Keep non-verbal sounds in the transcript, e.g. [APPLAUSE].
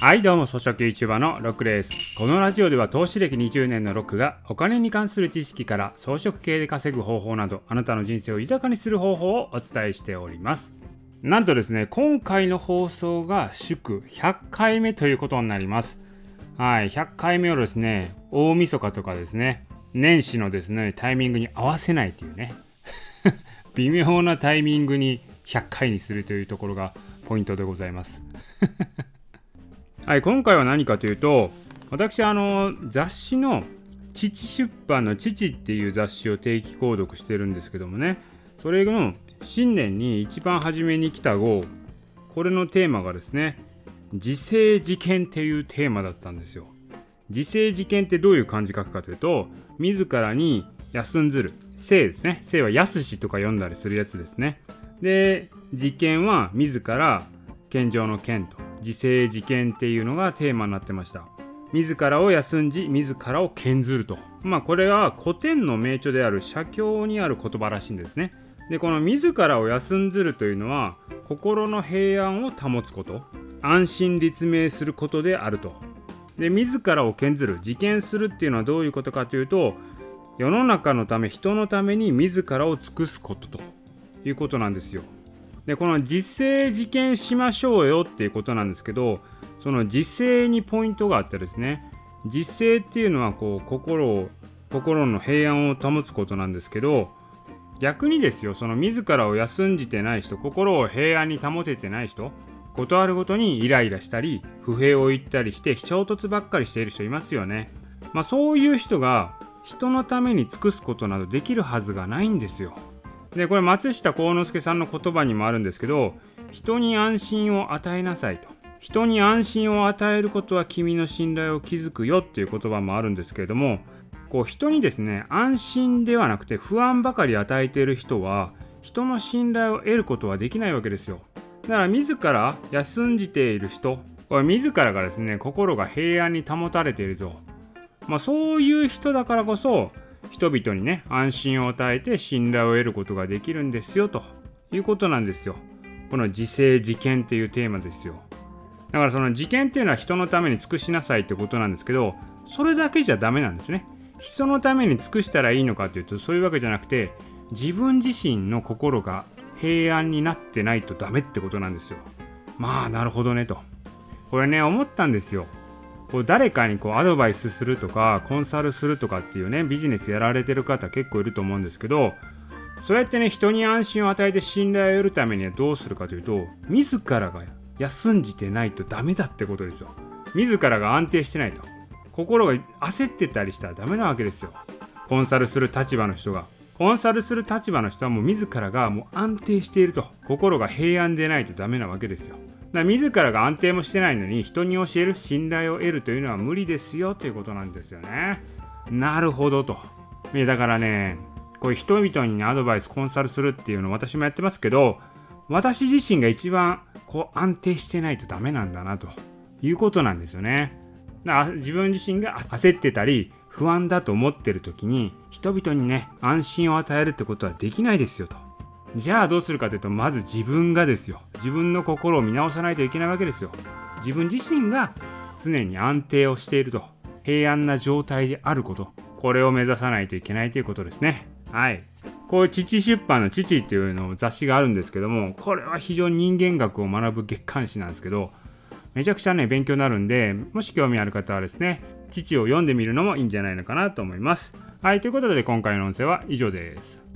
はいどうも草食 YouTuber のロックです。このラジオでは投資歴20年のロックがお金に関する知識から装飾系で稼ぐ方法などあなたの人生を豊かにする方法をお伝えしております。なんとですね今回の放送が祝100回目ということになります。はい100回目をですね大晦日とかですね年始のですねタイミングに合わせないというね [LAUGHS] 微妙なタイミングに100回にするというところがポイントでございます。はい、今回は何かというと、私、あの、雑誌の父出版の父っていう雑誌を定期購読してるんですけどもね、それの新年に一番初めに来た号、これのテーマがですね、自制事件っていうテーマだったんですよ。自制事件ってどういう漢字書くかというと、自らに休んずる。生ですね。生は安しとか読んだりするやつですね。で、事件は自ら健常の健と。自制自権っていうのがテーマになってました。自らを休んじ自らを剣ずると。まあこれは古典の名著である写経にある言葉らしいんですね。でこの自らを休んずるというのは心の平安を保つこと。安心立命することであると。で自らを剣ずる自権するっていうのはどういうことかというと世の中のため人のために自らを尽くすことということなんですよ。でこの実践実験しましょうよっていうことなんですけどその実践にポイントがあってですね実践っていうのはこう心を心の平安を保つことなんですけど逆にですよその自らを休んじてない人心を平安に保ててない人事あるごとにイライラしたり不平を言ったりして衝突ばっかりしている人いますよね。まあそういう人が人のために尽くすことなどできるはずがないんですよ。でこれ松下幸之助さんの言葉にもあるんですけど人に安心を与えなさいと。人に安心を与えることは君の信頼を築くよっていう言葉もあるんですけれどもこう人にですね安心ではなくて不安ばかり与えている人は人の信頼を得ることはできないわけですよ。だから自ら休んじている人自らがですね心が平安に保たれていると。まあそういう人だからこそ人々にね安心を与えて信頼を得ることができるんですよということなんですよ。この自制自権っていうテーマですよ。だからその自権っていうのは人のために尽くしなさいってことなんですけどそれだけじゃダメなんですね。人のために尽くしたらいいのかというとそういうわけじゃなくて自分自身の心が平安になってないとダメってことなんですよ。まあなるほどねと。これね思ったんですよ。こう誰かにこうアドバイスするとかコンサルするとかっていうねビジネスやられてる方結構いると思うんですけどそうやってね人に安心を与えて信頼を得るためにはどうするかというと自らが休んじてないとダメだってことですよ。自らが安定してないと。心が焦ってたりしたらダメなわけですよ。コンサルする立場の人が。コンサルする立場の人はもう自らがもう安定していると。心が平安でないとダメなわけですよ。だ自らが安定もしてないのに人に教える信頼を得るというのは無理ですよということなんですよね。なるほどと。だからね、こういう人々に、ね、アドバイス、コンサルするっていうの私もやってますけど、私自身が一番こう安定してないとダメなんだなということなんですよね。自分自身が焦ってたり不安だと思ってる時に人々にね安心を与えるってことはできないですよと。じゃあどうするかというとまず自分がですよ。自分の心を見直さないといけないわけですよ。自分自身が常に安定をしていると。平安な状態であること。これを目指さないといけないということですね。はい。こういう父出版の父っていうの雑誌があるんですけどもこれは非常に人間学を学ぶ月刊誌なんですけどめちゃくちゃね勉強になるんでもし興味ある方はですね父を読んでみるのもいいんじゃないのかなと思います。はい。ということで今回の音声は以上です。